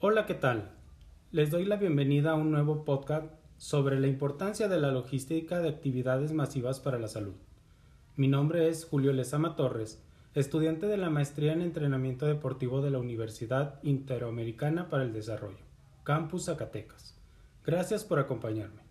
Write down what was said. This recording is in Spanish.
Hola, ¿qué tal? Les doy la bienvenida a un nuevo podcast sobre la importancia de la logística de actividades masivas para la salud. Mi nombre es Julio Lezama Torres, estudiante de la maestría en entrenamiento deportivo de la Universidad Interamericana para el Desarrollo, Campus Zacatecas. Gracias por acompañarme.